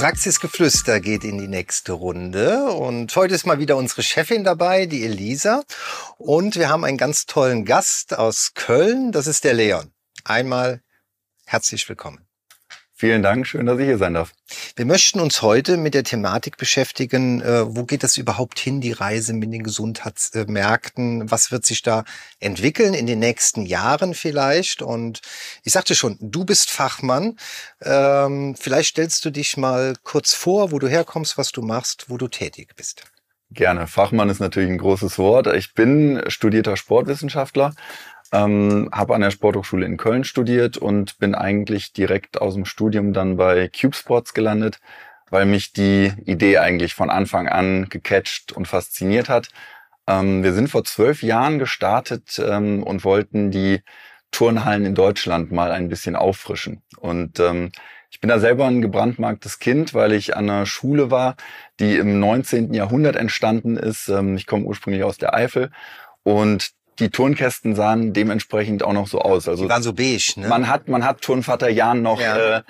Praxisgeflüster geht in die nächste Runde und heute ist mal wieder unsere Chefin dabei, die Elisa. Und wir haben einen ganz tollen Gast aus Köln, das ist der Leon. Einmal herzlich willkommen. Vielen Dank, schön, dass ich hier sein darf. Wir möchten uns heute mit der Thematik beschäftigen, äh, wo geht das überhaupt hin, die Reise mit den Gesundheitsmärkten? Was wird sich da entwickeln in den nächsten Jahren vielleicht? Und ich sagte schon, du bist Fachmann. Ähm, vielleicht stellst du dich mal kurz vor, wo du herkommst, was du machst, wo du tätig bist. Gerne. Fachmann ist natürlich ein großes Wort. Ich bin studierter Sportwissenschaftler, ähm, habe an der Sporthochschule in Köln studiert und bin eigentlich direkt aus dem Studium dann bei Cube Sports gelandet, weil mich die Idee eigentlich von Anfang an gecatcht und fasziniert hat. Ähm, wir sind vor zwölf Jahren gestartet ähm, und wollten die Turnhallen in Deutschland mal ein bisschen auffrischen. Und ähm, ich bin da selber ein gebrandmarktes Kind, weil ich an einer Schule war, die im 19. Jahrhundert entstanden ist. Ähm, ich komme ursprünglich aus der Eifel und die Turnkästen sahen dementsprechend auch noch so aus. Also die waren so beige, ne? Man hat, man hat Turnvater Jan noch ja. äh,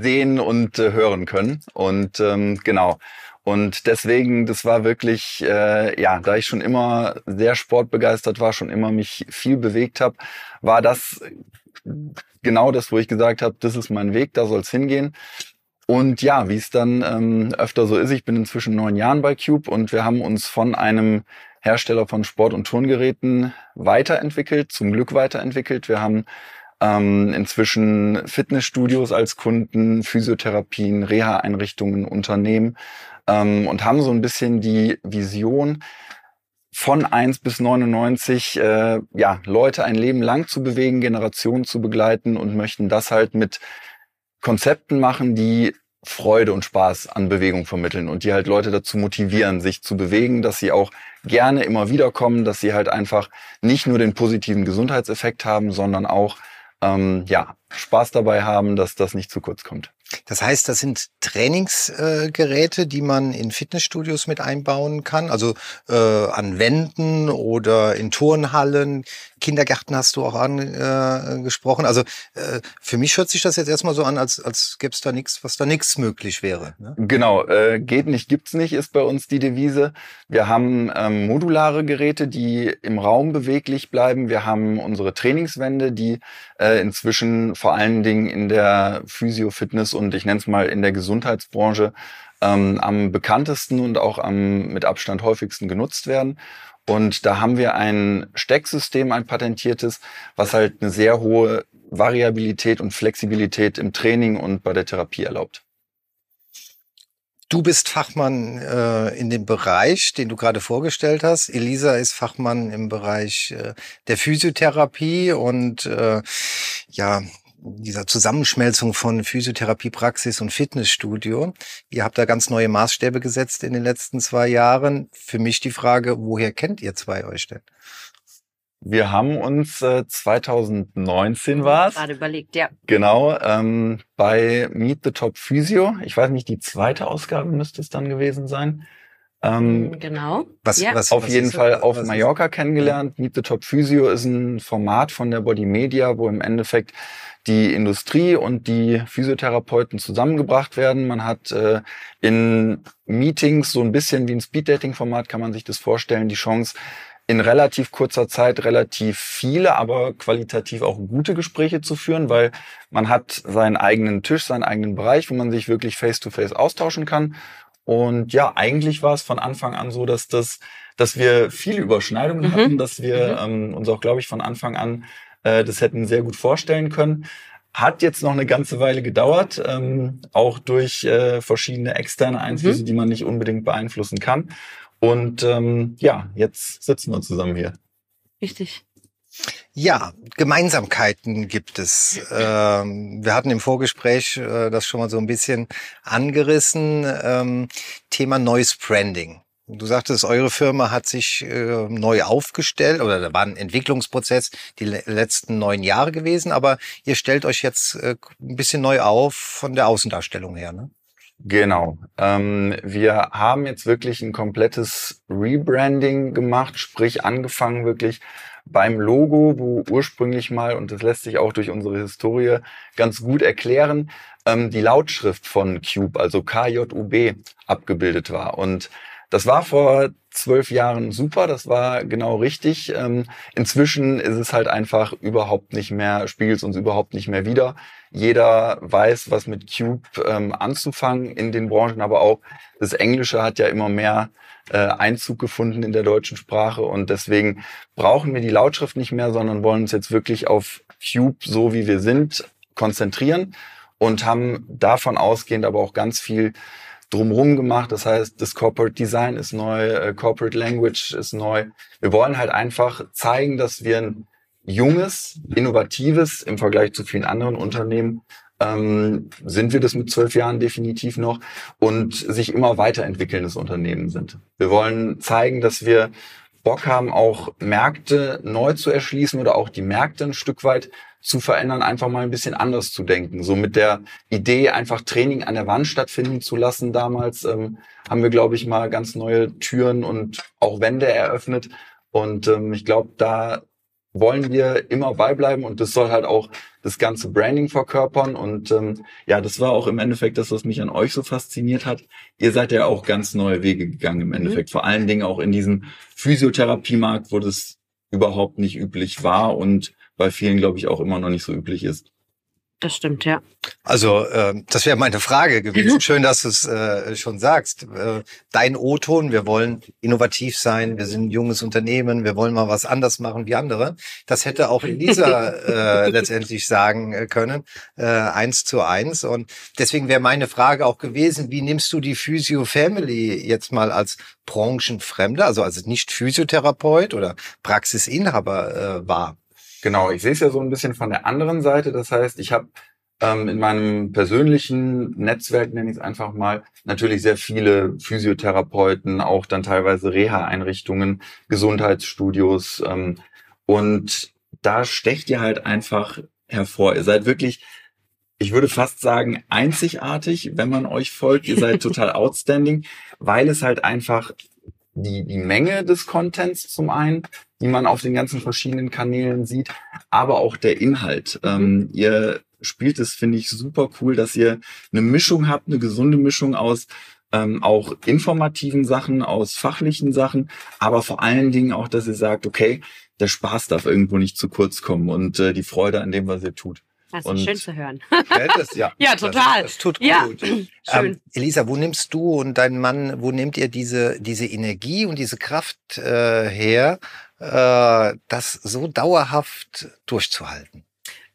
sehen und äh, hören können. Und ähm, genau. Und deswegen, das war wirklich, äh, ja, da ich schon immer sehr sportbegeistert war, schon immer mich viel bewegt habe, war das genau das, wo ich gesagt habe, das ist mein Weg, da soll es hingehen. Und ja, wie es dann ähm, öfter so ist, ich bin inzwischen neun Jahren bei Cube und wir haben uns von einem Hersteller von Sport- und Turngeräten weiterentwickelt, zum Glück weiterentwickelt. Wir haben ähm, inzwischen Fitnessstudios als Kunden, Physiotherapien, Reha-Einrichtungen, Unternehmen ähm, und haben so ein bisschen die Vision, von 1 bis 99 äh, ja, Leute ein Leben lang zu bewegen, Generationen zu begleiten und möchten das halt mit Konzepten machen, die Freude und Spaß an Bewegung vermitteln und die halt Leute dazu motivieren, sich zu bewegen, dass sie auch gerne immer wieder kommen, dass sie halt einfach nicht nur den positiven Gesundheitseffekt haben, sondern auch ähm, ja Spaß dabei haben, dass das nicht zu kurz kommt. Das heißt, das sind Trainingsgeräte, äh, die man in Fitnessstudios mit einbauen kann, also äh, an Wänden oder in Turnhallen. Kindergärten hast du auch angesprochen. Äh, also äh, für mich hört sich das jetzt erstmal so an, als, als gäbe es da nichts, was da nichts möglich wäre. Ne? Genau, äh, geht nicht, gibt's nicht, ist bei uns die Devise. Wir haben ähm, modulare Geräte, die im Raum beweglich bleiben. Wir haben unsere Trainingswände, die äh, inzwischen vor allen Dingen in der Physio-Fitness und ich nenne es mal in der Gesundheitsbranche ähm, am bekanntesten und auch am mit Abstand häufigsten genutzt werden. Und da haben wir ein Stecksystem, ein patentiertes, was halt eine sehr hohe Variabilität und Flexibilität im Training und bei der Therapie erlaubt. Du bist Fachmann äh, in dem Bereich, den du gerade vorgestellt hast. Elisa ist Fachmann im Bereich äh, der Physiotherapie und äh, ja, dieser Zusammenschmelzung von Physiotherapiepraxis und Fitnessstudio. Ihr habt da ganz neue Maßstäbe gesetzt in den letzten zwei Jahren. Für mich die Frage, woher kennt ihr zwei euch denn? Wir haben uns äh, 2019 war es. Gerade überlegt, ja. Genau, ähm, bei Meet the Top Physio. Ich weiß nicht, die zweite Ausgabe müsste es dann gewesen sein. Ähm, mm, genau. Was, ja. was, auf was jeden Fall auf Mallorca ist? kennengelernt. Meet the Top Physio ist ein Format von der Body Media, wo im Endeffekt die Industrie und die Physiotherapeuten zusammengebracht werden. Man hat äh, in Meetings so ein bisschen wie ein Speed-Dating-Format, kann man sich das vorstellen, die Chance, in relativ kurzer Zeit relativ viele, aber qualitativ auch gute Gespräche zu führen, weil man hat seinen eigenen Tisch, seinen eigenen Bereich, wo man sich wirklich face-to-face -face austauschen kann. Und ja, eigentlich war es von Anfang an so, dass das, dass wir viele Überschneidungen mhm. hatten, dass wir mhm. ähm, uns auch, glaube ich, von Anfang an äh, das hätten sehr gut vorstellen können. Hat jetzt noch eine ganze Weile gedauert, ähm, auch durch äh, verschiedene externe Einflüsse, mhm. die man nicht unbedingt beeinflussen kann. Und ähm, ja, jetzt sitzen wir zusammen hier. Richtig. Ja, Gemeinsamkeiten gibt es. Ähm, wir hatten im Vorgespräch äh, das schon mal so ein bisschen angerissen. Ähm, Thema neues Branding. Du sagtest, eure Firma hat sich äh, neu aufgestellt oder da war ein Entwicklungsprozess die letzten neun Jahre gewesen, aber ihr stellt euch jetzt äh, ein bisschen neu auf von der Außendarstellung her, ne? Genau. Ähm, wir haben jetzt wirklich ein komplettes Rebranding gemacht, sprich angefangen wirklich beim Logo, wo ursprünglich mal, und das lässt sich auch durch unsere Historie ganz gut erklären, ähm, die Lautschrift von Cube, also KJUB, abgebildet war. Und das war vor zwölf Jahren super, das war genau richtig. Ähm, inzwischen ist es halt einfach überhaupt nicht mehr, spiegelt uns überhaupt nicht mehr wieder. Jeder weiß, was mit Cube ähm, anzufangen in den Branchen, aber auch das Englische hat ja immer mehr äh, Einzug gefunden in der deutschen Sprache und deswegen brauchen wir die Lautschrift nicht mehr, sondern wollen uns jetzt wirklich auf Cube, so wie wir sind, konzentrieren und haben davon ausgehend aber auch ganz viel drumherum gemacht. Das heißt, das Corporate Design ist neu, äh, Corporate Language ist neu. Wir wollen halt einfach zeigen, dass wir ein junges, innovatives im Vergleich zu vielen anderen Unternehmen ähm, sind wir das mit zwölf Jahren definitiv noch und sich immer weiterentwickelndes Unternehmen sind. Wir wollen zeigen, dass wir Bock haben, auch Märkte neu zu erschließen oder auch die Märkte ein Stück weit zu verändern, einfach mal ein bisschen anders zu denken. So mit der Idee, einfach Training an der Wand stattfinden zu lassen. Damals ähm, haben wir, glaube ich, mal ganz neue Türen und auch Wände eröffnet. Und ähm, ich glaube, da wollen wir immer beibleiben und das soll halt auch das ganze Branding verkörpern. Und ähm, ja, das war auch im Endeffekt das, was mich an euch so fasziniert hat. Ihr seid ja auch ganz neue Wege gegangen im. Endeffekt. Mhm. Vor allen Dingen auch in diesem Physiotherapiemarkt, wo das überhaupt nicht üblich war und bei vielen, glaube ich, auch immer noch nicht so üblich ist. Das stimmt, ja. Also äh, das wäre meine Frage gewesen. Schön, dass du es äh, schon sagst. Äh, dein O-Ton, wir wollen innovativ sein, wir sind ein junges Unternehmen, wir wollen mal was anders machen wie andere. Das hätte auch Elisa äh, letztendlich sagen äh, können, äh, eins zu eins. Und deswegen wäre meine Frage auch gewesen, wie nimmst du die Physio Family jetzt mal als Branchenfremder, also als nicht Physiotherapeut oder Praxisinhaber äh, wahr? Genau, ich sehe es ja so ein bisschen von der anderen Seite. Das heißt, ich habe ähm, in meinem persönlichen Netzwerk, nenne ich es einfach mal, natürlich sehr viele Physiotherapeuten, auch dann teilweise Reha-Einrichtungen, Gesundheitsstudios. Ähm, und da stecht ihr halt einfach hervor. Ihr seid wirklich, ich würde fast sagen, einzigartig, wenn man euch folgt. Ihr seid total outstanding, weil es halt einfach die, die Menge des Contents zum einen, die man auf den ganzen verschiedenen Kanälen sieht, aber auch der Inhalt. Mhm. Ähm, ihr spielt es, finde ich, super cool, dass ihr eine Mischung habt, eine gesunde Mischung aus ähm, auch informativen Sachen, aus fachlichen Sachen, aber vor allen Dingen auch, dass ihr sagt, okay, der Spaß darf irgendwo nicht zu kurz kommen und äh, die Freude an dem, was ihr tut. Das ist und schön zu hören. Das, ja, ja, total. Das, das tut ja. gut. Ähm, Elisa, wo nimmst du und dein Mann, wo nehmt ihr diese, diese Energie und diese Kraft äh, her, äh, das so dauerhaft durchzuhalten?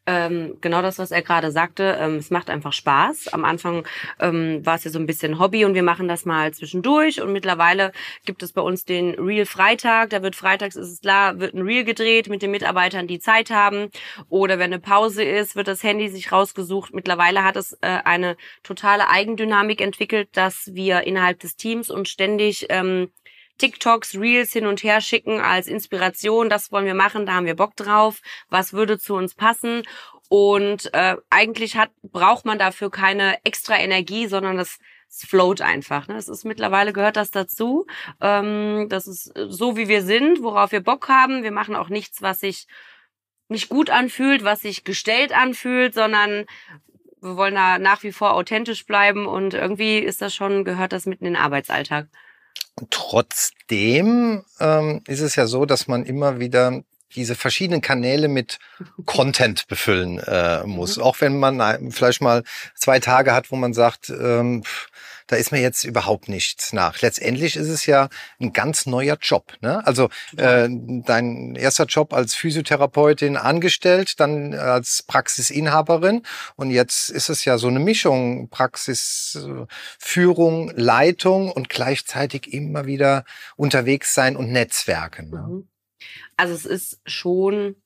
Ähm, genau das, was er gerade sagte. Ähm, es macht einfach Spaß. Am Anfang ähm, war es ja so ein bisschen Hobby und wir machen das mal zwischendurch. Und mittlerweile gibt es bei uns den Real Freitag. Da wird freitags, ist es klar, wird ein Real gedreht mit den Mitarbeitern, die Zeit haben. Oder wenn eine Pause ist, wird das Handy sich rausgesucht. Mittlerweile hat es äh, eine totale Eigendynamik entwickelt, dass wir innerhalb des Teams und ständig ähm, TikToks, Reels hin und her schicken als Inspiration. Das wollen wir machen, da haben wir Bock drauf. Was würde zu uns passen? Und äh, eigentlich hat, braucht man dafür keine extra Energie, sondern das float einfach. Ne? Es ist mittlerweile gehört das dazu. Ähm, das ist so, wie wir sind, worauf wir Bock haben. Wir machen auch nichts, was sich nicht gut anfühlt, was sich gestellt anfühlt, sondern wir wollen da nach wie vor authentisch bleiben und irgendwie ist das schon, gehört das mitten in den Arbeitsalltag. Trotzdem ähm, ist es ja so, dass man immer wieder diese verschiedenen Kanäle mit Content befüllen äh, muss. Mhm. Auch wenn man vielleicht mal zwei Tage hat, wo man sagt, ähm, da ist mir jetzt überhaupt nichts nach. Letztendlich ist es ja ein ganz neuer Job. Ne? Also äh, dein erster Job als Physiotherapeutin angestellt, dann als Praxisinhaberin und jetzt ist es ja so eine Mischung Praxisführung, Leitung und gleichzeitig immer wieder unterwegs sein und Netzwerken. Ne? Mhm. Also es ist schon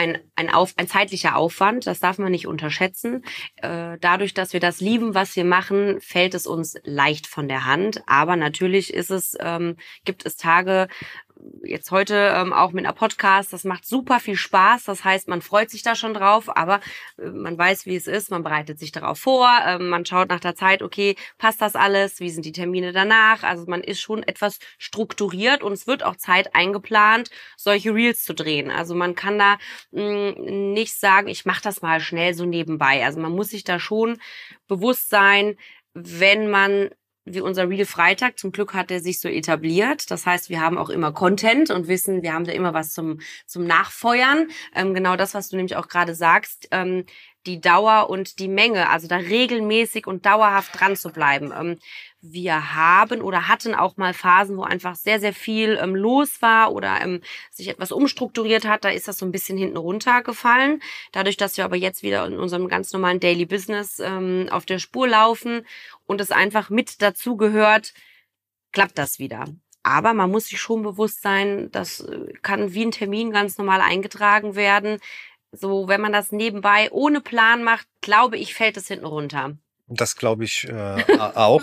ein, ein, Auf, ein zeitlicher Aufwand, das darf man nicht unterschätzen. Äh, dadurch, dass wir das lieben, was wir machen, fällt es uns leicht von der Hand. Aber natürlich ist es, ähm, gibt es Tage, jetzt heute ähm, auch mit einer Podcast. Das macht super viel Spaß. Das heißt, man freut sich da schon drauf, aber äh, man weiß, wie es ist. Man bereitet sich darauf vor. Äh, man schaut nach der Zeit, okay, passt das alles? Wie sind die Termine danach? Also man ist schon etwas strukturiert und es wird auch Zeit eingeplant, solche Reels zu drehen. Also man kann da mh, mm, nicht sagen, ich mache das mal schnell so nebenbei. Also man muss sich da schon bewusst sein, wenn man wie unser Real Freitag. Zum Glück hat er sich so etabliert. Das heißt, wir haben auch immer Content und wissen, wir haben da immer was zum, zum Nachfeuern. Ähm, genau das, was du nämlich auch gerade sagst. Ähm, die Dauer und die Menge, also da regelmäßig und dauerhaft dran zu bleiben. Ähm, wir haben oder hatten auch mal Phasen, wo einfach sehr, sehr viel ähm, los war oder ähm, sich etwas umstrukturiert hat. Da ist das so ein bisschen hinten runtergefallen. Dadurch, dass wir aber jetzt wieder in unserem ganz normalen Daily Business auf der Spur laufen und es einfach mit dazu gehört, klappt das wieder. Aber man muss sich schon bewusst sein, das äh, kann wie ein Termin ganz normal eingetragen werden. So, wenn man das nebenbei ohne Plan macht, glaube ich, fällt es hinten runter. Das glaube ich äh, auch.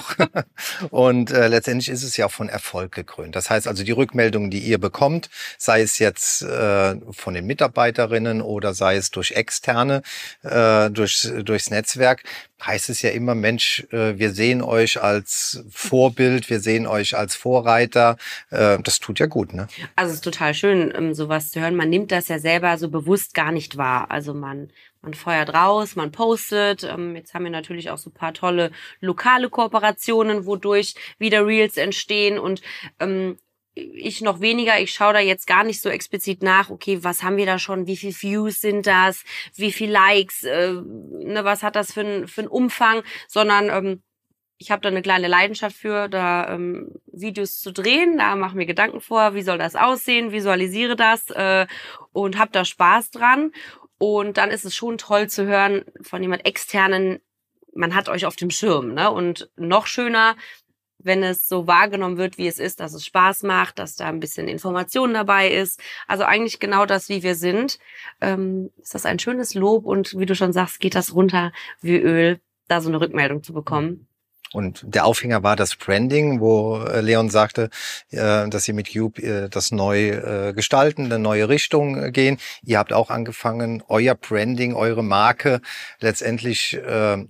Und äh, letztendlich ist es ja auch von Erfolg gekrönt. Das heißt also, die Rückmeldungen, die ihr bekommt, sei es jetzt äh, von den Mitarbeiterinnen oder sei es durch externe, äh, durch, durchs Netzwerk, heißt es ja immer, Mensch, äh, wir sehen euch als Vorbild, wir sehen euch als Vorreiter. Äh, das tut ja gut, ne? Also es ist total schön, ähm, sowas zu hören. Man nimmt das ja selber so bewusst gar nicht wahr. Also man man feuert raus, man postet. Ähm, jetzt haben wir natürlich auch so paar tolle lokale Kooperationen, wodurch wieder Reels entstehen. Und ähm, ich noch weniger, ich schaue da jetzt gar nicht so explizit nach, okay, was haben wir da schon, wie viel Views sind das, wie viel Likes, äh, ne, was hat das für ein, für ein Umfang, sondern ähm, ich habe da eine kleine Leidenschaft für, da ähm, Videos zu drehen, da mache mir Gedanken vor, wie soll das aussehen, visualisiere das äh, und habe da Spaß dran und dann ist es schon toll zu hören von jemand externen, man hat euch auf dem Schirm. Ne? Und noch schöner, wenn es so wahrgenommen wird, wie es ist, dass es Spaß macht, dass da ein bisschen Information dabei ist. Also eigentlich genau das, wie wir sind. Ähm, ist das ein schönes Lob und wie du schon sagst, geht das runter wie Öl, da so eine Rückmeldung zu bekommen. Und der Aufhänger war das Branding, wo äh, Leon sagte, äh, dass sie mit Cube äh, das neu gestalten, eine neue Richtung gehen. Ihr habt auch angefangen, euer Branding, eure Marke letztendlich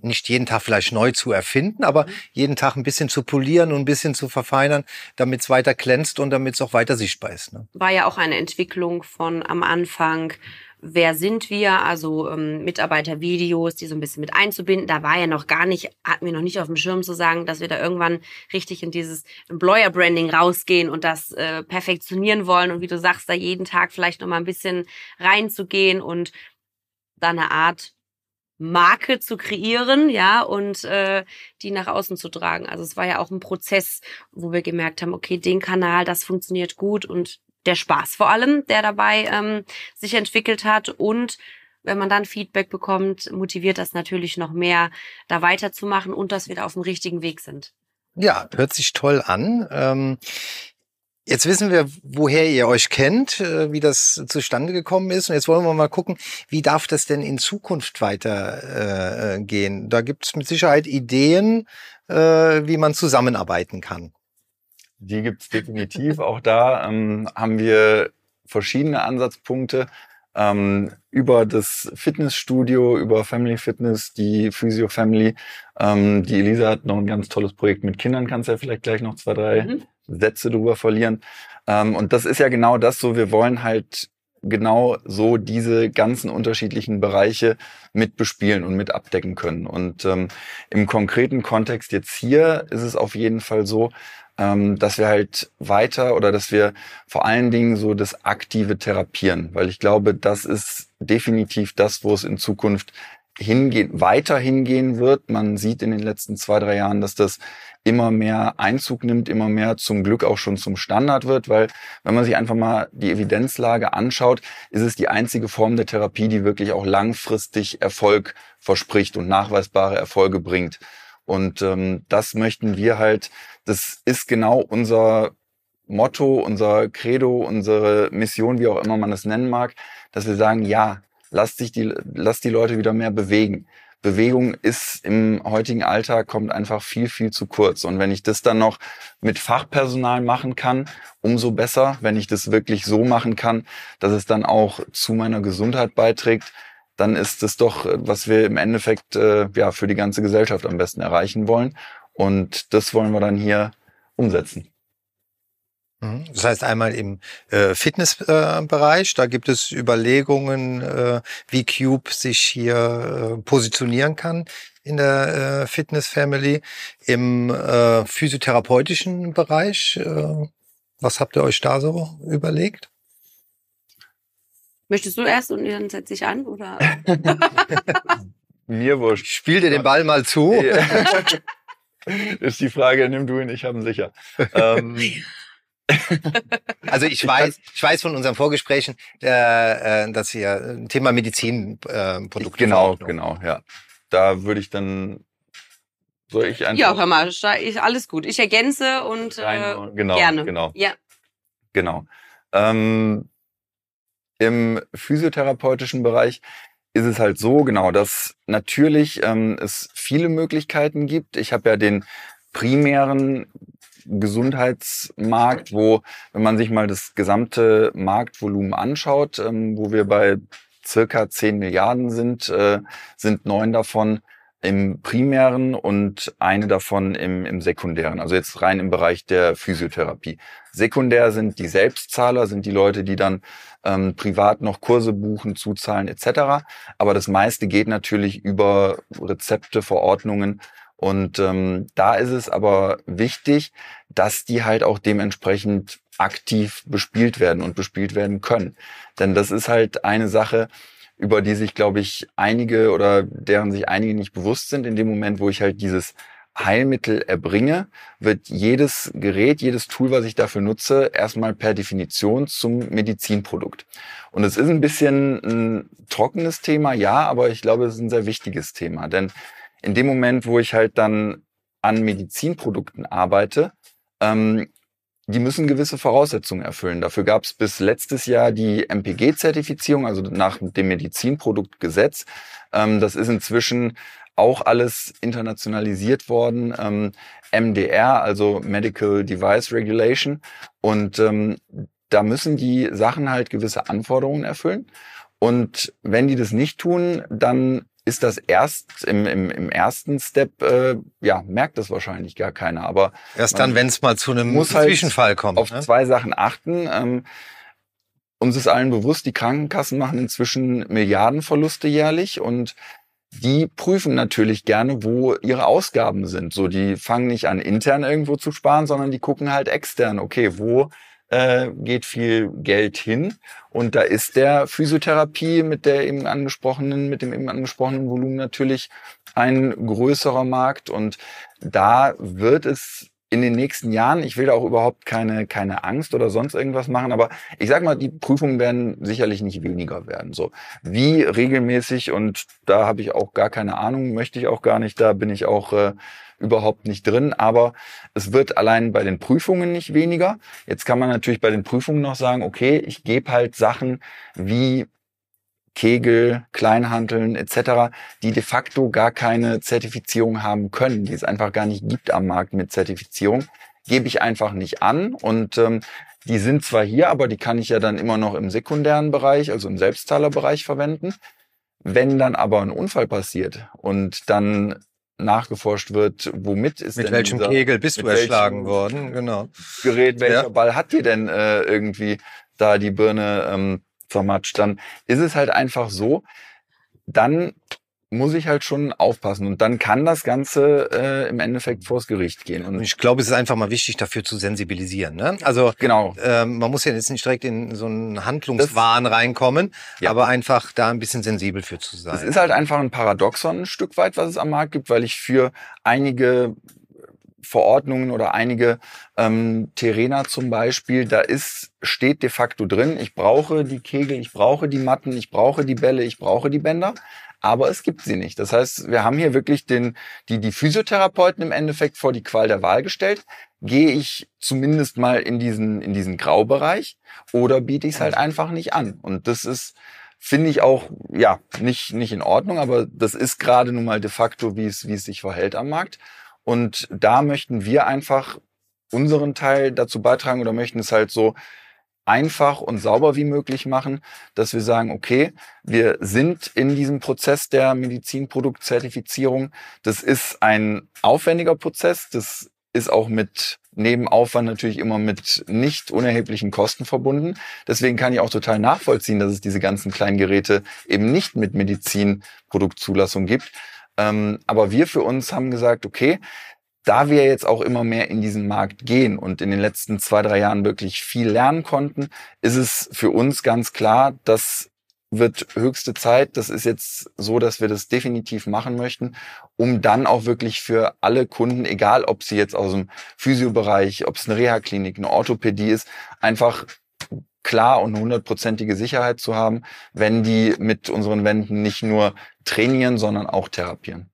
nicht jeden Tag vielleicht neu zu erfinden, aber jeden Tag ein bisschen zu polieren und ein bisschen zu verfeinern, damit es weiter glänzt und damit es auch weiter sichtbar ist. Ne? War ja auch eine Entwicklung von am Anfang wer sind wir, also ähm, Mitarbeitervideos, die so ein bisschen mit einzubinden. Da war ja noch gar nicht, hatten wir noch nicht auf dem Schirm zu sagen, dass wir da irgendwann richtig in dieses Employer Branding rausgehen und das äh, perfektionieren wollen und wie du sagst, da jeden Tag vielleicht noch mal ein bisschen reinzugehen und da eine Art Marke zu kreieren, ja, und äh, die nach außen zu tragen. Also es war ja auch ein Prozess, wo wir gemerkt haben, okay, den Kanal, das funktioniert gut und der Spaß vor allem, der dabei ähm, sich entwickelt hat und wenn man dann Feedback bekommt, motiviert das natürlich noch mehr, da weiterzumachen und dass wir da auf dem richtigen Weg sind. Ja, hört sich toll an. Ähm Jetzt wissen wir, woher ihr euch kennt, äh, wie das zustande gekommen ist. Und jetzt wollen wir mal gucken, wie darf das denn in Zukunft weitergehen? Äh, da gibt es mit Sicherheit Ideen, äh, wie man zusammenarbeiten kann. Die gibt's definitiv. Auch da ähm, haben wir verschiedene Ansatzpunkte. Ähm, über das Fitnessstudio, über Family Fitness, die Physio Family. Ähm, die Elisa hat noch ein ganz tolles Projekt mit Kindern, kannst ja vielleicht gleich noch zwei, drei mhm. Sätze drüber verlieren. Ähm, und das ist ja genau das so, wir wollen halt genau so diese ganzen unterschiedlichen Bereiche mit bespielen und mit abdecken können. Und ähm, im konkreten Kontext jetzt hier ist es auf jeden Fall so, ähm, dass wir halt weiter oder dass wir vor allen Dingen so das aktive Therapieren, weil ich glaube, das ist definitiv das, wo es in Zukunft hingehen, weiter hingehen wird. Man sieht in den letzten zwei, drei Jahren, dass das immer mehr Einzug nimmt, immer mehr zum Glück auch schon zum Standard wird, weil wenn man sich einfach mal die Evidenzlage anschaut, ist es die einzige Form der Therapie, die wirklich auch langfristig Erfolg verspricht und nachweisbare Erfolge bringt. Und ähm, das möchten wir halt, das ist genau unser Motto, unser Credo, unsere Mission, wie auch immer man es nennen mag, dass wir sagen, ja, lasst sich die, lasst die Leute wieder mehr bewegen. Bewegung ist im heutigen Alltag kommt einfach viel, viel zu kurz. Und wenn ich das dann noch mit Fachpersonal machen kann, umso besser. Wenn ich das wirklich so machen kann, dass es dann auch zu meiner Gesundheit beiträgt, dann ist das doch, was wir im Endeffekt äh, ja für die ganze Gesellschaft am besten erreichen wollen. Und das wollen wir dann hier umsetzen. Mhm. Das heißt einmal im äh, Fitnessbereich, äh, da gibt es Überlegungen, äh, wie Cube sich hier äh, positionieren kann in der äh, Fitness Family. Im äh, physiotherapeutischen Bereich, äh, was habt ihr euch da so überlegt? Möchtest du erst und dann setze ich an oder? Mir wurscht. Spiel dir den Ball mal zu. ist die Frage, nimm du ihn, ich habe ihn sicher. ähm, also ich weiß, ich weiß von unseren Vorgesprächen, äh, äh, dass ihr ein Thema Medizinprodukte. Äh, genau, genau, ja. Da würde ich dann soll ich einfach. Ja, hör mal, ich, alles gut. Ich ergänze und äh, genau, gerne. Genau. Ja. Genau. Ähm, Im physiotherapeutischen Bereich ist es halt so, genau, dass natürlich ähm, es viele Möglichkeiten gibt. Ich habe ja den primären Gesundheitsmarkt, wo, wenn man sich mal das gesamte Marktvolumen anschaut, ähm, wo wir bei circa 10 Milliarden sind, äh, sind neun davon im primären und eine davon im, im sekundären, also jetzt rein im Bereich der Physiotherapie. Sekundär sind die Selbstzahler, sind die Leute, die dann ähm, privat noch Kurse buchen, zuzahlen etc. Aber das meiste geht natürlich über Rezepte, Verordnungen und ähm, da ist es aber wichtig, dass die halt auch dementsprechend aktiv bespielt werden und bespielt werden können. Denn das ist halt eine Sache, über die sich, glaube ich, einige oder deren sich einige nicht bewusst sind. In dem Moment, wo ich halt dieses Heilmittel erbringe, wird jedes Gerät, jedes Tool, was ich dafür nutze, erstmal per Definition zum Medizinprodukt. Und es ist ein bisschen ein trockenes Thema, ja, aber ich glaube, es ist ein sehr wichtiges Thema. Denn in dem Moment, wo ich halt dann an Medizinprodukten arbeite, ähm, die müssen gewisse Voraussetzungen erfüllen. Dafür gab es bis letztes Jahr die MPG-Zertifizierung, also nach dem Medizinproduktgesetz. Ähm, das ist inzwischen auch alles internationalisiert worden. Ähm, MDR, also Medical Device Regulation. Und ähm, da müssen die Sachen halt gewisse Anforderungen erfüllen. Und wenn die das nicht tun, dann ist das erst im, im, im ersten Step, äh, ja, merkt das wahrscheinlich gar keiner. Aber erst dann, wenn es mal zu einem muss halt Zwischenfall kommt. Auf ne? zwei Sachen achten. Ähm, uns ist allen bewusst, die Krankenkassen machen inzwischen Milliardenverluste jährlich und die prüfen natürlich gerne, wo ihre Ausgaben sind. So, die fangen nicht an, intern irgendwo zu sparen, sondern die gucken halt extern. Okay, wo äh, geht viel Geld hin. Und da ist der Physiotherapie mit der eben angesprochenen, mit dem eben angesprochenen Volumen natürlich ein größerer Markt. Und da wird es in den nächsten Jahren, ich will da auch überhaupt keine, keine Angst oder sonst irgendwas machen, aber ich sag mal, die Prüfungen werden sicherlich nicht weniger werden. So wie regelmäßig und da habe ich auch gar keine Ahnung, möchte ich auch gar nicht, da bin ich auch äh, überhaupt nicht drin, aber es wird allein bei den Prüfungen nicht weniger. Jetzt kann man natürlich bei den Prüfungen noch sagen, okay, ich gebe halt Sachen wie Kegel, Kleinhanteln etc., die de facto gar keine Zertifizierung haben können, die es einfach gar nicht gibt am Markt mit Zertifizierung, gebe ich einfach nicht an und ähm, die sind zwar hier, aber die kann ich ja dann immer noch im sekundären Bereich, also im Selbstzahlerbereich verwenden. Wenn dann aber ein Unfall passiert und dann nachgeforscht wird, womit ist mit denn welchem dieser, Kegel bist du erschlagen worden, genau. Gerät, welcher ja. Ball hat dir denn äh, irgendwie da die Birne ähm, zermatscht, dann ist es halt einfach so, dann muss ich halt schon aufpassen. Und dann kann das Ganze äh, im Endeffekt vors Gericht gehen. Und ich glaube, es ist einfach mal wichtig, dafür zu sensibilisieren. Ne? Also genau. Ähm, man muss ja jetzt nicht direkt in so einen Handlungswahn das, reinkommen, ja. aber einfach da ein bisschen sensibel für zu sein. Es ist halt einfach ein Paradoxon ein Stück weit, was es am Markt gibt, weil ich für einige Verordnungen oder einige ähm, Terrainer zum Beispiel, da ist, steht de facto drin, ich brauche die Kegel, ich brauche die Matten, ich brauche die Bälle, ich brauche die Bänder, aber es gibt sie nicht. Das heißt, wir haben hier wirklich den, die, die Physiotherapeuten im Endeffekt vor die Qual der Wahl gestellt. gehe ich zumindest mal in diesen, in diesen Graubereich oder biete ich es halt einfach nicht an. Und das ist, finde ich auch, ja, nicht, nicht in Ordnung, aber das ist gerade nun mal de facto, wie es, wie es sich verhält am Markt. Und da möchten wir einfach unseren Teil dazu beitragen oder möchten es halt so einfach und sauber wie möglich machen, dass wir sagen, okay, wir sind in diesem Prozess der Medizinproduktzertifizierung. Das ist ein aufwendiger Prozess. Das ist auch mit Nebenaufwand natürlich immer mit nicht unerheblichen Kosten verbunden. Deswegen kann ich auch total nachvollziehen, dass es diese ganzen kleinen Geräte eben nicht mit Medizinproduktzulassung gibt. Ähm, aber wir für uns haben gesagt, okay, da wir jetzt auch immer mehr in diesen Markt gehen und in den letzten zwei, drei Jahren wirklich viel lernen konnten, ist es für uns ganz klar, dass wird höchste Zeit. Das ist jetzt so, dass wir das definitiv machen möchten, um dann auch wirklich für alle Kunden, egal ob sie jetzt aus dem Physiobereich, ob es eine Reha-Klinik, eine Orthopädie ist, einfach klar und hundertprozentige Sicherheit zu haben, wenn die mit unseren Wänden nicht nur trainieren, sondern auch therapieren.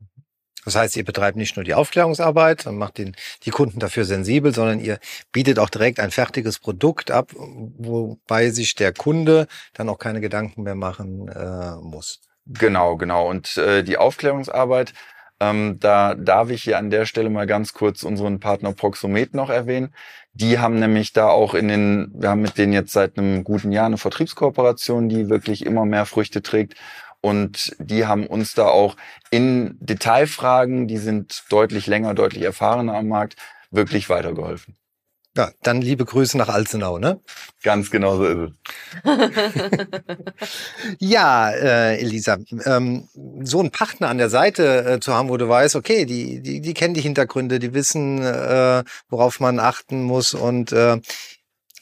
Das heißt, ihr betreibt nicht nur die Aufklärungsarbeit und macht den, die Kunden dafür sensibel, sondern ihr bietet auch direkt ein fertiges Produkt ab, wobei sich der Kunde dann auch keine Gedanken mehr machen äh, muss. Genau, genau. Und äh, die Aufklärungsarbeit, ähm, da darf ich hier an der Stelle mal ganz kurz unseren Partner Proxomet noch erwähnen. Die haben nämlich da auch in den, wir haben mit denen jetzt seit einem guten Jahr eine Vertriebskooperation, die wirklich immer mehr Früchte trägt. Und die haben uns da auch in Detailfragen, die sind deutlich länger, deutlich erfahrener am Markt, wirklich weitergeholfen. Ja, dann liebe Grüße nach Alzenau, ne? Ganz genau so ist es. ja, äh, Elisa, ähm, so einen Partner an der Seite äh, zu haben, wo du weißt, okay, die, die, die kennen die Hintergründe, die wissen, äh, worauf man achten muss und äh,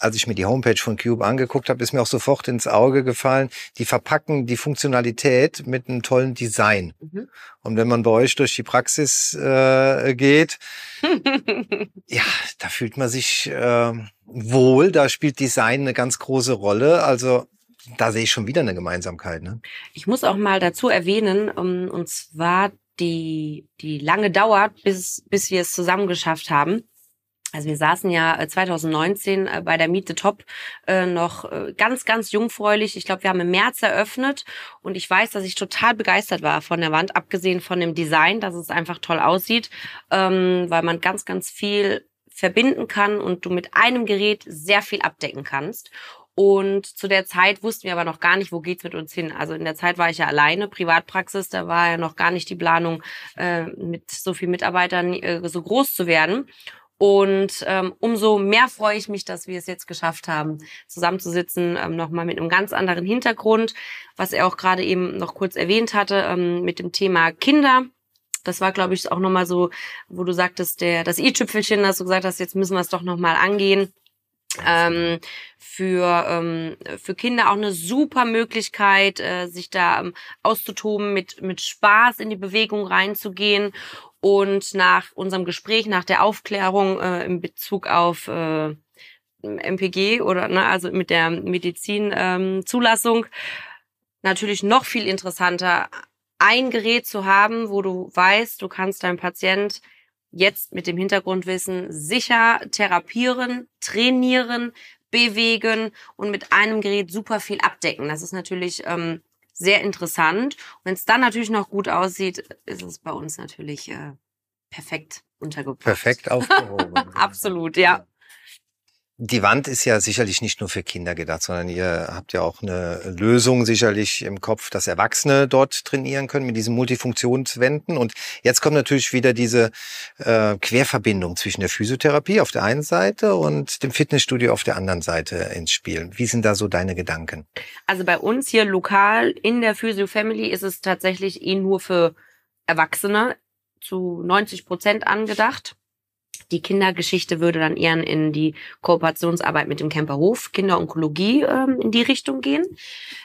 als ich mir die Homepage von Cube angeguckt habe, ist mir auch sofort ins Auge gefallen, die verpacken die Funktionalität mit einem tollen Design. Mhm. Und wenn man bei euch durch die Praxis äh, geht, ja, da fühlt man sich äh, wohl, da spielt Design eine ganz große Rolle. Also da sehe ich schon wieder eine Gemeinsamkeit. Ne? Ich muss auch mal dazu erwähnen, um, und zwar die, die lange Dauer, bis, bis wir es zusammen geschafft haben. Also wir saßen ja 2019 äh, äh, bei der Meet the Top äh, noch ganz, ganz jungfräulich. Ich glaube, wir haben im März eröffnet und ich weiß, dass ich total begeistert war von der Wand, abgesehen von dem Design, dass es einfach toll aussieht, ähm, weil man ganz, ganz viel verbinden kann und du mit einem Gerät sehr viel abdecken kannst. Und zu der Zeit wussten wir aber noch gar nicht, wo geht's mit uns hin. Also in der Zeit war ich ja alleine, Privatpraxis, da war ja noch gar nicht die Planung, äh, mit so vielen Mitarbeitern äh, so groß zu werden. Und ähm, umso mehr freue ich mich, dass wir es jetzt geschafft haben, zusammenzusitzen, ähm, nochmal mit einem ganz anderen Hintergrund, was er auch gerade eben noch kurz erwähnt hatte, ähm, mit dem Thema Kinder. Das war, glaube ich, auch nochmal so, wo du sagtest, der, das i-Tüpfelchen, dass du gesagt hast, jetzt müssen wir es doch nochmal angehen. Ähm, für, ähm, für Kinder auch eine super Möglichkeit, äh, sich da ähm, auszutoben, mit, mit Spaß in die Bewegung reinzugehen und nach unserem Gespräch, nach der Aufklärung äh, in Bezug auf äh, MPG oder ne, also mit der Medizinzulassung ähm, natürlich noch viel interessanter, ein Gerät zu haben, wo du weißt, du kannst deinem Patient jetzt mit dem Hintergrundwissen sicher therapieren, trainieren, bewegen und mit einem Gerät super viel abdecken. Das ist natürlich ähm, sehr interessant. Wenn es dann natürlich noch gut aussieht, ist es bei uns natürlich äh, perfekt untergebracht. Perfekt aufgehoben. Absolut, ja. Die Wand ist ja sicherlich nicht nur für Kinder gedacht, sondern ihr habt ja auch eine Lösung sicherlich im Kopf, dass Erwachsene dort trainieren können mit diesen Multifunktionswänden. Und jetzt kommt natürlich wieder diese äh, Querverbindung zwischen der Physiotherapie auf der einen Seite und dem Fitnessstudio auf der anderen Seite ins Spiel. Wie sind da so deine Gedanken? Also bei uns hier lokal in der Physio Family ist es tatsächlich eh nur für Erwachsene zu 90 Prozent angedacht. Die Kindergeschichte würde dann eher in die Kooperationsarbeit mit dem Camperhof Kinderonkologie ähm, in die Richtung gehen.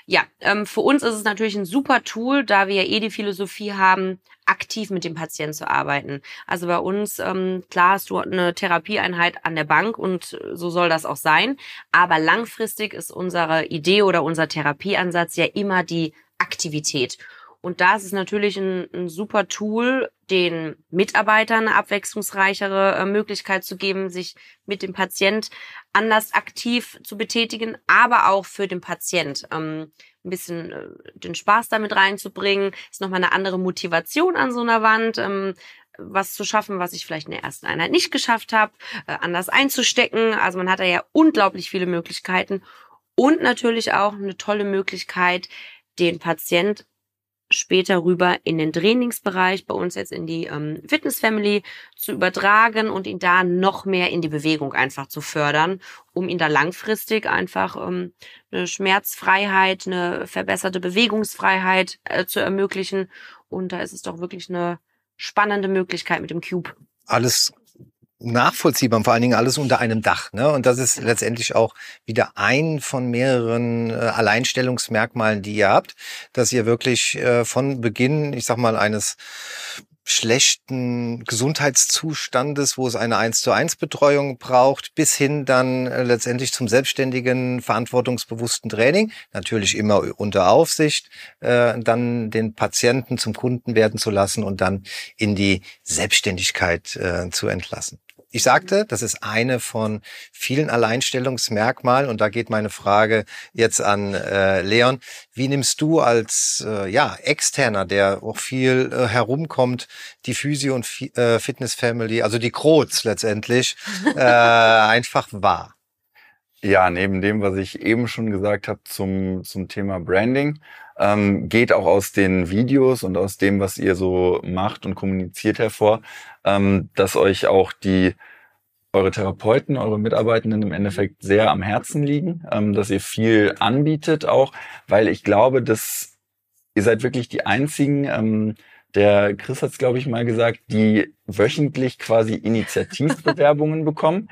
Ja, ähm, für uns ist es natürlich ein super Tool, da wir eh die Philosophie haben, aktiv mit dem Patienten zu arbeiten. Also bei uns, ähm, klar hast du eine Therapieeinheit an der Bank und so soll das auch sein. Aber langfristig ist unsere Idee oder unser Therapieansatz ja immer die Aktivität. Und da ist es natürlich ein, ein super Tool, den Mitarbeitern eine abwechslungsreichere äh, Möglichkeit zu geben, sich mit dem Patient anders aktiv zu betätigen, aber auch für den Patient ähm, ein bisschen äh, den Spaß damit reinzubringen, ist nochmal eine andere Motivation an so einer Wand. Ähm, was zu schaffen, was ich vielleicht in der ersten Einheit nicht geschafft habe, äh, anders einzustecken. Also man hat da ja unglaublich viele Möglichkeiten und natürlich auch eine tolle Möglichkeit, den Patient später rüber in den Trainingsbereich, bei uns jetzt in die ähm, Fitness Family zu übertragen und ihn da noch mehr in die Bewegung einfach zu fördern, um ihn da langfristig einfach ähm, eine Schmerzfreiheit, eine verbesserte Bewegungsfreiheit äh, zu ermöglichen. Und da ist es doch wirklich eine spannende Möglichkeit mit dem Cube. Alles nachvollziehbar, vor allen Dingen alles unter einem Dach. Ne? Und das ist letztendlich auch wieder ein von mehreren äh, Alleinstellungsmerkmalen, die ihr habt, dass ihr wirklich äh, von Beginn, ich sag mal, eines schlechten Gesundheitszustandes, wo es eine 1 zu 1 Betreuung braucht, bis hin dann äh, letztendlich zum selbstständigen, verantwortungsbewussten Training, natürlich immer unter Aufsicht, äh, dann den Patienten zum Kunden werden zu lassen und dann in die Selbstständigkeit äh, zu entlassen. Ich sagte, das ist eine von vielen Alleinstellungsmerkmalen und da geht meine Frage jetzt an äh, Leon. Wie nimmst du als äh, ja, Externer, der auch viel äh, herumkommt, die Physio- und Fi äh, Fitness-Family, also die Kroz letztendlich, äh, einfach wahr? Ja, neben dem, was ich eben schon gesagt habe zum, zum Thema Branding, ähm, geht auch aus den Videos und aus dem, was ihr so macht und kommuniziert hervor, ähm, dass euch auch die eure Therapeuten, eure Mitarbeitenden im Endeffekt sehr am Herzen liegen, ähm, dass ihr viel anbietet auch, weil ich glaube, dass ihr seid wirklich die einzigen, ähm, der Chris hat es, glaube ich, mal gesagt, die wöchentlich quasi Initiativbewerbungen bekommen.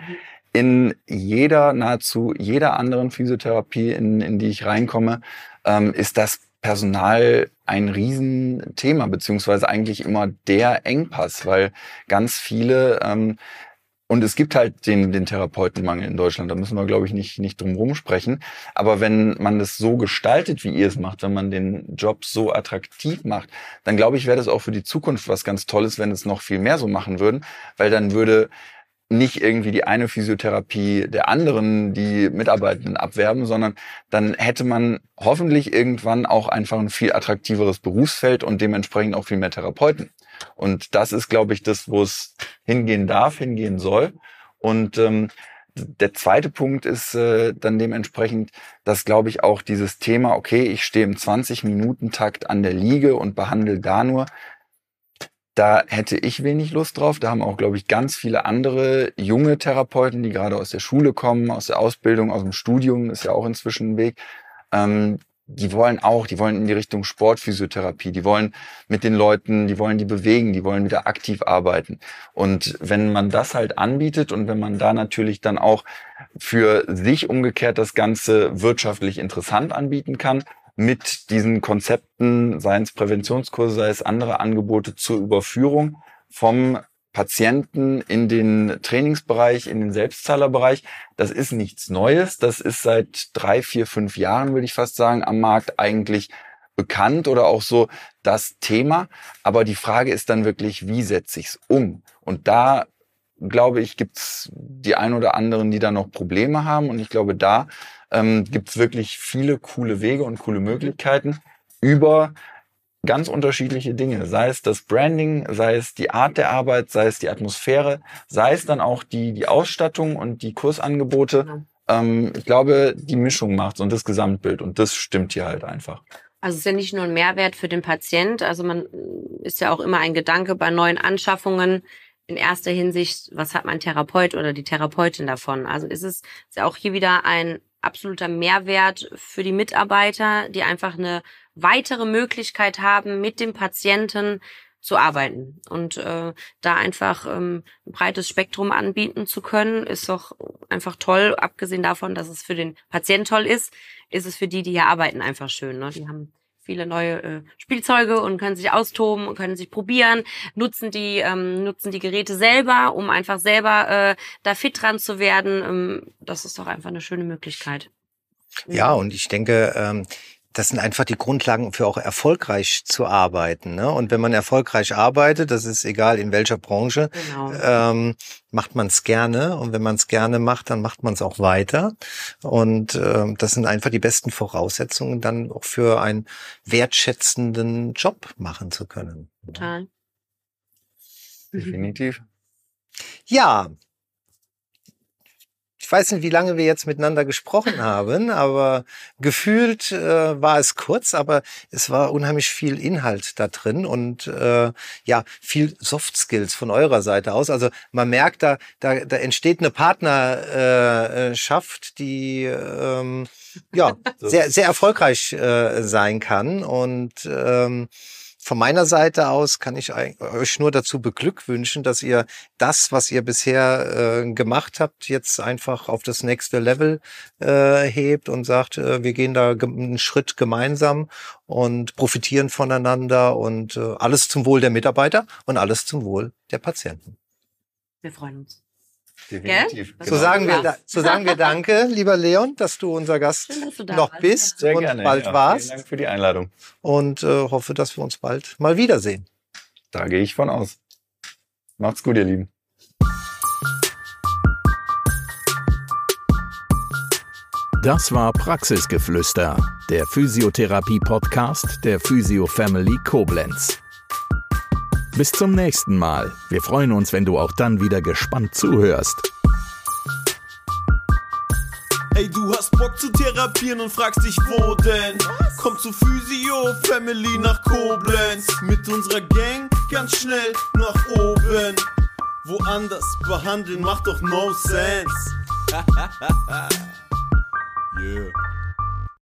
In jeder, nahezu jeder anderen Physiotherapie, in, in die ich reinkomme, ähm, ist das Personal ein Riesenthema, beziehungsweise eigentlich immer der Engpass, weil ganz viele ähm, und es gibt halt den, den Therapeutenmangel in Deutschland, da müssen wir, glaube ich, nicht, nicht drum rumsprechen. Aber wenn man das so gestaltet, wie ihr es macht, wenn man den Job so attraktiv macht, dann glaube ich, wäre das auch für die Zukunft was ganz Tolles, wenn es noch viel mehr so machen würden, weil dann würde nicht irgendwie die eine Physiotherapie der anderen die Mitarbeitenden abwerben, sondern dann hätte man hoffentlich irgendwann auch einfach ein viel attraktiveres Berufsfeld und dementsprechend auch viel mehr Therapeuten. Und das ist, glaube ich, das, wo es hingehen darf, hingehen soll. Und ähm, der zweite Punkt ist äh, dann dementsprechend, dass, glaube ich, auch dieses Thema, okay, ich stehe im 20-Minuten-Takt an der Liege und behandle da nur, da hätte ich wenig Lust drauf. Da haben auch, glaube ich, ganz viele andere junge Therapeuten, die gerade aus der Schule kommen, aus der Ausbildung, aus dem Studium, ist ja auch inzwischen ein Weg. Ähm, die wollen auch, die wollen in die Richtung Sportphysiotherapie, die wollen mit den Leuten, die wollen die bewegen, die wollen wieder aktiv arbeiten. Und wenn man das halt anbietet und wenn man da natürlich dann auch für sich umgekehrt das Ganze wirtschaftlich interessant anbieten kann, mit diesen Konzepten, seien es Präventionskurse, sei es andere Angebote zur Überführung vom Patienten in den Trainingsbereich, in den Selbstzahlerbereich. Das ist nichts Neues. Das ist seit drei, vier, fünf Jahren, würde ich fast sagen, am Markt eigentlich bekannt oder auch so das Thema. Aber die Frage ist dann wirklich, wie setze ich es um? Und da glaube ich, gibt es die ein oder anderen, die da noch Probleme haben. Und ich glaube, da ähm, gibt es wirklich viele coole Wege und coole Möglichkeiten über ganz unterschiedliche Dinge. Sei es das Branding, sei es die Art der Arbeit, sei es die Atmosphäre, sei es dann auch die, die Ausstattung und die Kursangebote. Genau. Ähm, ich glaube, die Mischung macht und das Gesamtbild und das stimmt hier halt einfach. Also es ist ja nicht nur ein Mehrwert für den Patient, also man ist ja auch immer ein Gedanke bei neuen Anschaffungen in erster Hinsicht, was hat mein Therapeut oder die Therapeutin davon? Also ist es ist ja auch hier wieder ein absoluter Mehrwert für die Mitarbeiter, die einfach eine weitere Möglichkeit haben, mit dem Patienten zu arbeiten. Und äh, da einfach ähm, ein breites Spektrum anbieten zu können, ist doch einfach toll. Abgesehen davon, dass es für den Patienten toll ist, ist es für die, die hier arbeiten, einfach schön. Ne? Die haben viele neue äh, Spielzeuge und können sich austoben und können sich probieren, nutzen die ähm, nutzen die Geräte selber, um einfach selber äh, da fit dran zu werden. Ähm, das ist doch einfach eine schöne Möglichkeit. Ja, und ich denke, ähm, das sind einfach die Grundlagen für auch erfolgreich zu arbeiten. Ne? Und wenn man erfolgreich arbeitet, das ist egal in welcher Branche, genau. ähm, macht man es gerne. Und wenn man es gerne macht, dann macht man es auch weiter. Und äh, das sind einfach die besten Voraussetzungen, dann auch für einen wertschätzenden Job machen zu können. Total. Definitiv. Ja, ich weiß nicht, wie lange wir jetzt miteinander gesprochen haben, aber gefühlt äh, war es kurz, aber es war unheimlich viel Inhalt da drin und äh, ja, viel Soft Skills von eurer Seite aus. Also man merkt, da, da, da entsteht eine Partnerschaft, die ähm, ja sehr, sehr erfolgreich äh, sein kann und ähm, von meiner Seite aus kann ich euch nur dazu beglückwünschen, dass ihr das, was ihr bisher äh, gemacht habt, jetzt einfach auf das nächste Level äh, hebt und sagt, äh, wir gehen da einen Schritt gemeinsam und profitieren voneinander und äh, alles zum Wohl der Mitarbeiter und alles zum Wohl der Patienten. Wir freuen uns. Definitiv. Genau. So, sagen wir, so sagen wir Danke, lieber Leon, dass du unser Gast du noch warst. bist Sehr und gerne, bald ja. warst. Vielen Dank für die Einladung. Und äh, hoffe, dass wir uns bald mal wiedersehen. Da gehe ich von aus. Macht's gut, ihr Lieben. Das war Praxisgeflüster, der Physiotherapie-Podcast der Physio Family Koblenz. Bis zum nächsten Mal. Wir freuen uns, wenn du auch dann wieder gespannt zuhörst. Ey, du hast Bock zu therapieren und fragst dich, wo denn? Komm zu Physio Family nach Koblenz. Mit unserer Gang ganz schnell nach oben. Woanders behandeln macht doch no sense. yeah.